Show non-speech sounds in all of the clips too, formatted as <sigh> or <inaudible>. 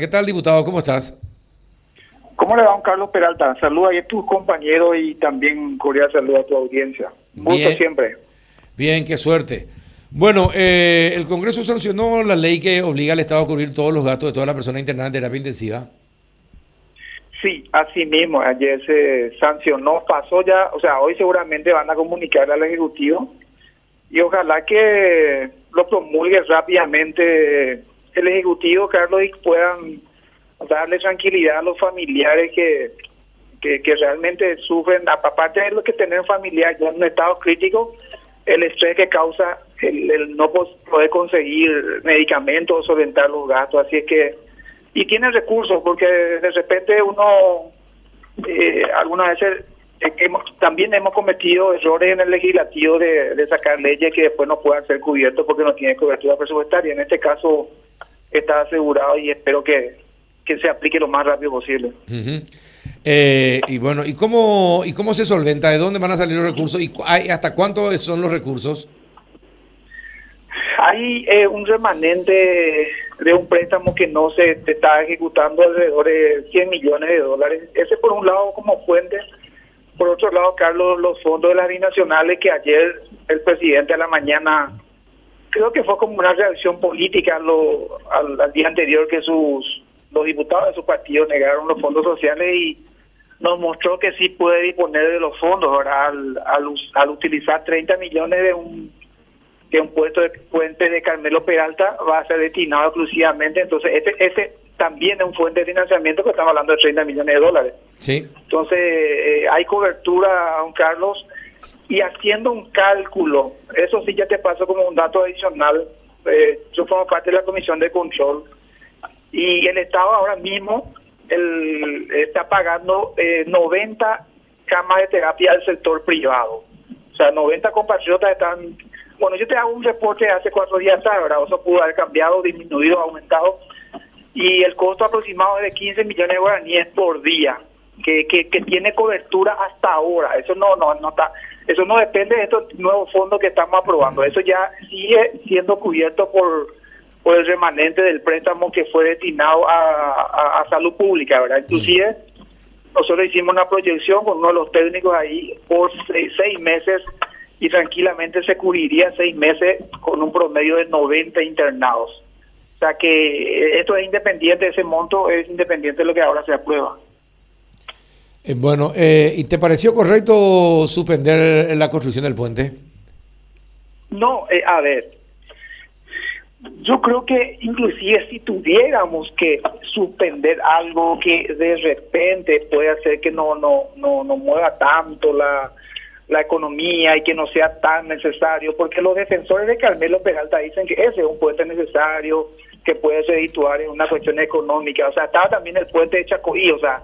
¿Qué tal, diputado? ¿Cómo estás? ¿Cómo le va, don Carlos Peralta? Saluda a tus compañeros y también cordial saludo a tu audiencia. Gusto siempre. Bien, qué suerte. Bueno, eh, el Congreso sancionó la ley que obliga al Estado a cubrir todos los gastos de toda la persona internada en terapia intensiva. Sí, así mismo. Ayer se sancionó, pasó ya, o sea, hoy seguramente van a comunicar al Ejecutivo y ojalá que lo promulgue rápidamente el Ejecutivo, Carlos, y puedan darle tranquilidad a los familiares que, que, realmente sufren, aparte de lo que tener familiar en un estado crítico, el estrés que causa el, no poder conseguir medicamentos o solventar los gastos. Así es que, y tiene recursos, porque de repente uno, eh, algunas veces, eh, hemos- también hemos cometido errores en el legislativo de, de sacar leyes que después no puedan ser cubiertos porque no tienen cobertura presupuestaria. En este caso está asegurado y espero que, que se aplique lo más rápido posible. Ujú. Eh, y bueno, ¿y cómo, ¿y cómo se solventa? ¿De dónde van a salir los recursos? ¿Y cu- ay, hasta cuánto son los recursos? Hay eh, un remanente de un préstamo que no se se está ejecutando alrededor de 100 millones de dólares. Ese por un lado como fuente. Por otro lado, Carlos, los fondos de las binacionales que ayer el presidente a la mañana, creo que fue como una reacción política a lo- al, al día anterior que sus los diputados de su partido negaron los fondos sociales y nos mostró que sí puede disponer de los fondos ¿verdad? Al, al, al utilizar 30 millones de un que un puesto de puente de Carmelo Peralta va a ser destinado exclusivamente. Entonces, este, este también es un fuente de financiamiento que estamos hablando de 30 millones de dólares. Sí. Entonces, eh, hay cobertura, don Carlos, y haciendo un cálculo, eso sí ya te paso como un dato adicional. eh, yo formo parte de la Comisión de Control y el Estado ahora mismo el, está pagando eh, 90 camas de terapia al sector privado. O sea, 90 compatriotas están... Bueno, yo te hago un reporte de hace cuatro días, atrás, ¿verdad? Eso pudo haber cambiado, disminuido, aumentado. Y el costo aproximado es de 15 millones de guaraníes por día, que, que, que tiene cobertura hasta ahora. Eso no, no, no está... Eso no depende de estos nuevos fondos que estamos aprobando. Eso ya sigue siendo cubierto por, por el remanente del préstamo que fue destinado a, a- a salud pública, ¿verdad? Inclusive nosotros hicimos una proyección con uno de los técnicos ahí por seis, seis meses y tranquilamente se cubriría seis meses con un promedio de 90 internados. O sea que esto es independiente, ese monto es independiente de lo que ahora se aprueba. Eh, bueno, eh, ¿y te pareció correcto suspender la construcción del puente? No, eh, a ver, yo creo que inclusive si tuviéramos que suspender algo que de repente puede hacer que no no no, no mueva tanto la, la economía y que no sea tan necesario, porque los defensores de Carmelo Peralta dicen que ese es un puente necesario, que puede ser situar en una cuestión económica, o sea, estaba también el puente de Chacoí, o sea,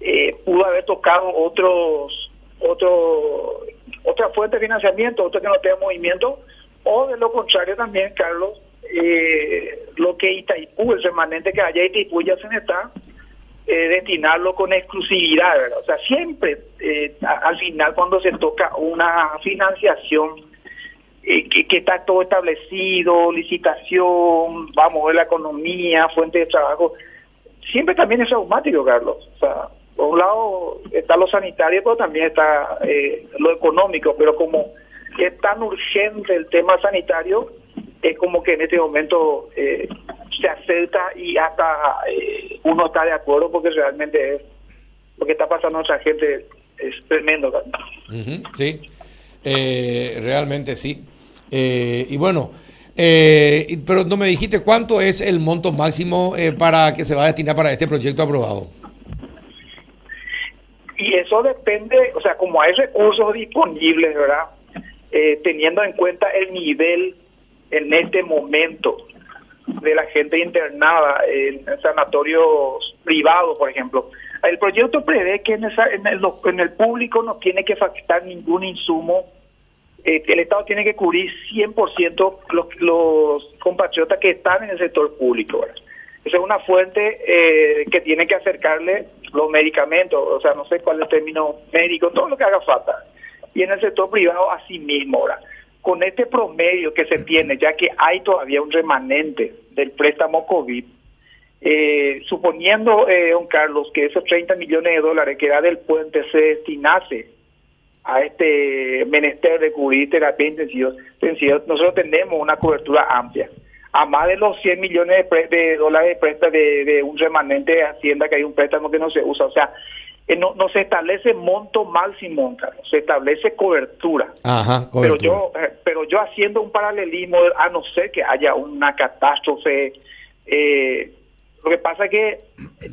eh, pudo haber tocado otros otro otra fuente de financiamiento, otro que no tenga movimiento, o de lo contrario también, Carlos, eh, lo que Itaipú, el remanente que haya Itaipú ya se está, eh, destinarlo con exclusividad, ¿verdad? O sea, siempre, eh, al final cuando se toca una financiación eh, que, que está todo establecido, licitación, vamos la economía, fuente de trabajo, siempre también es automático, Carlos. O sea, por un lado está lo sanitario, pero también está eh, lo económico, pero como es tan urgente el tema sanitario, es como que en este momento eh, se acepta y hasta eh, uno está de acuerdo porque realmente es lo que está pasando a nuestra gente es tremendo. Sí, Eh, realmente sí. Eh, y bueno, eh, pero no me dijiste cuánto es el monto máximo para que se va a destinar para este proyecto aprobado. Eso depende, o sea, como hay recursos disponibles, ¿verdad? Eh, teniendo en cuenta el nivel en este momento de la gente internada en sanatorios privados, por ejemplo. El proyecto prevé que en, esa- en, el, público no tiene que facturar ningún insumo, eh, el Estado tiene que cubrir 100% los, los compatriotas que están en el sector público. Esa es una fuente eh, que tiene que acercarle los medicamentos, o sea, no sé cuál es el término médico, todo lo que haga falta. Y en el sector privado, así mismo. Ahora, con este promedio que se tiene, ya que hay todavía un remanente del préstamo COVID, eh, suponiendo, eh, don Carlos, que esos 30 millones de dólares que da del puente se destinase a este menester de cubrir terapia intensiva, nosotros tenemos una cobertura amplia. A más de los 100 millones de, dólares de préstamo de, un remanente de Hacienda, que hay un préstamo que no se usa. O sea, eh, no, se establece monto máximo, Carlos, se establece cobertura. Ajá, Pero yo, pero yo haciendo un paralelismo, a no ser que haya una catástrofe eh, lo que pasa es que eh,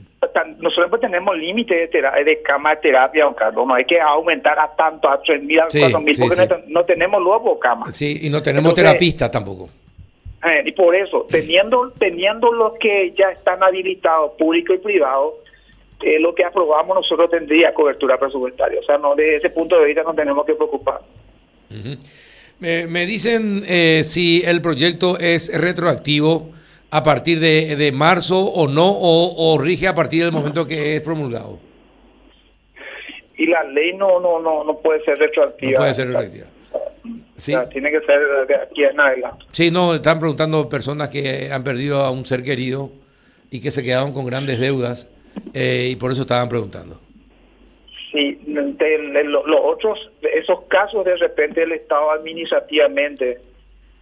nosotros pues tenemos límite de, de cama de terapia, don Carlos. No hay que aumentar a tanto, a 3.000, a 4.000, porque No, tenemos luego cama. Sí, y no tenemos terapistas tampoco. Eh, y por eso, teniendo, teniendo los que ya están habilitados, público y privado, eh, lo que aprobamos nosotros tendría cobertura presupuestaria. O sea, no de ese punto de vista no tenemos que preocupar. me dicen si el proyecto es retroactivo a partir de, marzo o no, o, rige a partir del momento que es promulgado? Y la ley no no no no puede ser retroactiva. No puede ser retroactiva. Sí. tiene que ser de aquí en adelante. Sí, no, están preguntando personas que han perdido a un ser querido y que se quedaron con grandes deudas eh, y por eso estaban preguntando. Sí, los otros, esos casos de repente el Estado administrativamente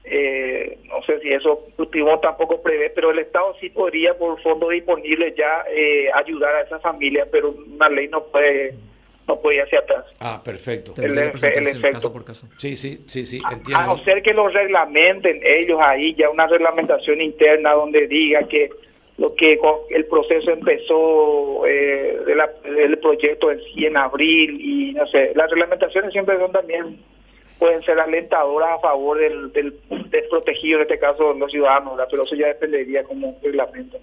eh, no sé si eso último tampoco prevé, pero el Estado sí podría por fondo disponible ya eh, ayudar a esa familia, pero una ley no puede no puede ir hacia atrás. Ah, perfecto. El, efecto. por caso. Sí, sí, sí, sí, entiendo. A, no ser que lo reglamenten ellos ahí, ya una reglamentación interna donde diga que lo que el proceso empezó eh, del proyecto en sí en abril y no sé, las reglamentaciones siempre son también pueden ser alentadoras a favor del, del desprotegido, en este caso los ciudadanos, pero eso ya dependería como reglamento.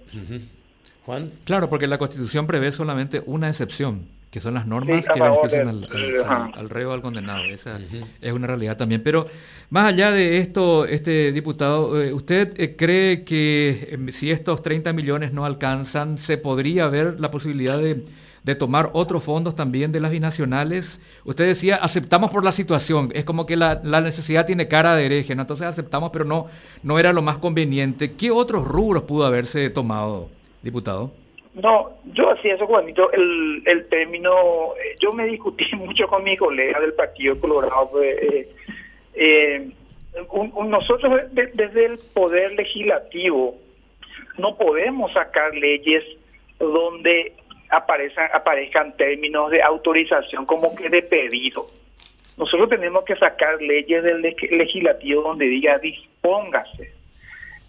Juan. Claro, porque la Constitución prevé solamente una excepción, que son las normas que benefician al, reo o al condenado. Esa es una realidad también. Pero más allá de esto, este diputado, eh, ¿usted eh, cree que em, si estos 30 millones no alcanzan, se podría ver la posibilidad de de tomar otros fondos también de las binacionales. Usted decía, aceptamos por la situación, es como que la, necesidad tiene cara de hereje, ¿no? entonces aceptamos, pero no, no era lo más conveniente. ¿Qué otros rubros pudo haberse tomado, diputado? No, yo hacía eso, Juanito, el, el término, eh, yo me discutí <laughs> mucho con mi colega del Partido Colorado, eh, eh, nosotros desde el Poder Legislativo no podemos sacar leyes donde aparezcan, aparezcan términos de autorización como que de pedido. Nosotros tenemos que sacar leyes del legislativo donde diga dispóngase.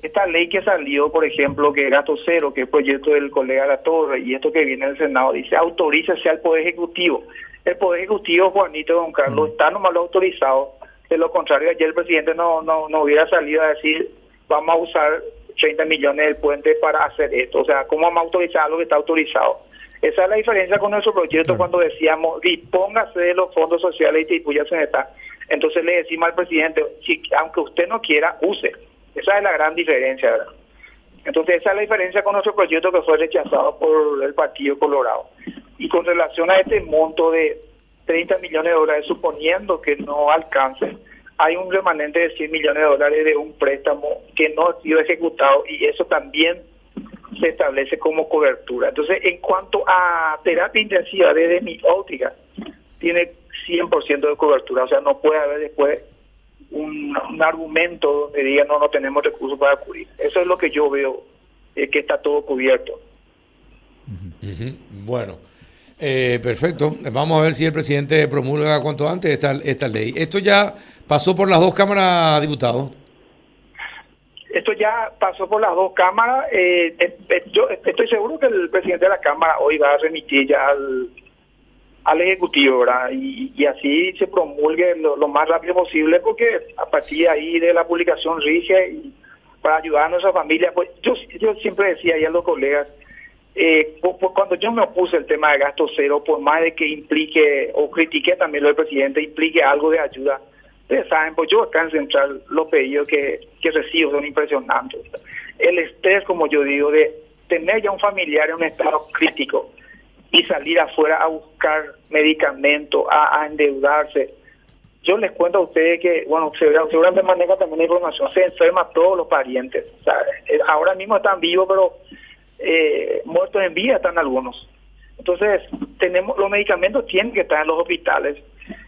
Esta ley que salió, por ejemplo, que es gasto cero, que es proyecto del colega La Torre, y esto que viene del Senado, dice autorícese al Poder Ejecutivo. El Poder Ejecutivo, Juanito Don Carlos, mm. está nomás lo autorizado. De lo contrario, ayer el presidente no, no, no hubiera salido a decir vamos a usar 30 millones del puente para hacer esto. O sea, ¿cómo vamos a autorizar algo que está autorizado? Esa es la diferencia con nuestro proyecto cuando decíamos dispóngase de los fondos sociales y en esta. Entonces le decimos al presidente, si, aunque usted no quiera, use. Esa es la gran diferencia, ¿verdad? Entonces esa es la diferencia con nuestro proyecto que fue rechazado por el Partido Colorado. Y con relación a este monto de 30 millones de dólares, suponiendo que no alcance, hay un remanente de 100 millones de dólares de un préstamo que no ha sido ejecutado y eso también se establece como cobertura. Entonces, en cuanto a terapia intensiva, desde mi óptica, tiene 100% de cobertura. O sea, no puede haber después un, argumento donde diga no, no tenemos recursos para cubrir. Eso es lo que yo veo, eh, que está todo cubierto. Bueno. Eh, perfecto. Vamos a ver si el presidente promulga cuanto antes esta, esta ley. Esto ya pasó por las dos cámaras, diputados. Esto ya pasó por las dos cámaras. Eh, eh, yo estoy seguro que el presidente de la Cámara hoy va a remitir ya al, al Ejecutivo, ¿verdad? Y, así se promulgue lo, más rápido posible, porque a partir de ahí de la publicación rige para ayudar a nuestra familia. Pues yo, siempre decía ahí a los colegas, eh, cuando yo me opuse al tema de gasto cero, por más de que implique, o critique también lo del presidente, implique algo de ayuda, Ustedes saben, pues yo acá en Central los pedidos que, que recibo son impresionantes. El estrés, como yo digo, de tener ya un familiar en un estado crítico y salir afuera a buscar medicamentos, a, endeudarse. Yo les cuento a ustedes que, bueno, seguramente maneja también la información, se enferma todos los parientes. Eh, ahora mismo están vivos, pero eh, muertos en vida están algunos. Entonces, tenemos los medicamentos tienen que estar en los hospitales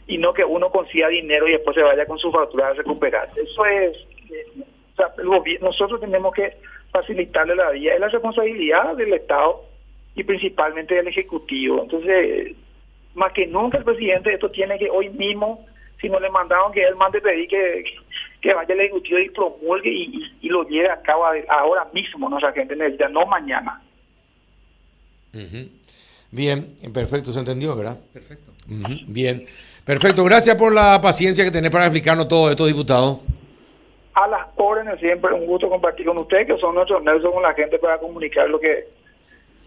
y no que uno consiga dinero y después se vaya con su factura a recuperar. Eso es, eh, nosotros tenemos que facilitarle la vida, es la responsabilidad del Estado y principalmente del Ejecutivo. Entonces, más que nunca el presidente esto tiene que hoy mismo, si no le mandaron que él mande pedir que, que vaya el Ejecutivo y promulgue y, lo lleve a cabo ahora mismo, nuestra gente necesita, no mañana. Bien, perfecto, se entendió, ¿verdad? Perfecto. Bien, perfecto. Gracias por la paciencia que tenés para explicarnos todo esto, diputado a las órdenes siempre un gusto compartir con ustedes que son nuestros nervios con la gente para comunicar lo que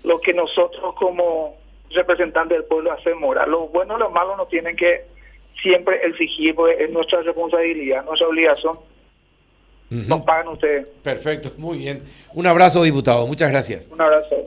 lo que nosotros como representantes del pueblo hacemos los buenos y los malos nos tienen que siempre exigir pues es nuestra responsabilidad nuestra obligación. Nos pagan ustedes. Perfecto muy bien. Un abrazo diputado. Muchas gracias. Un abrazo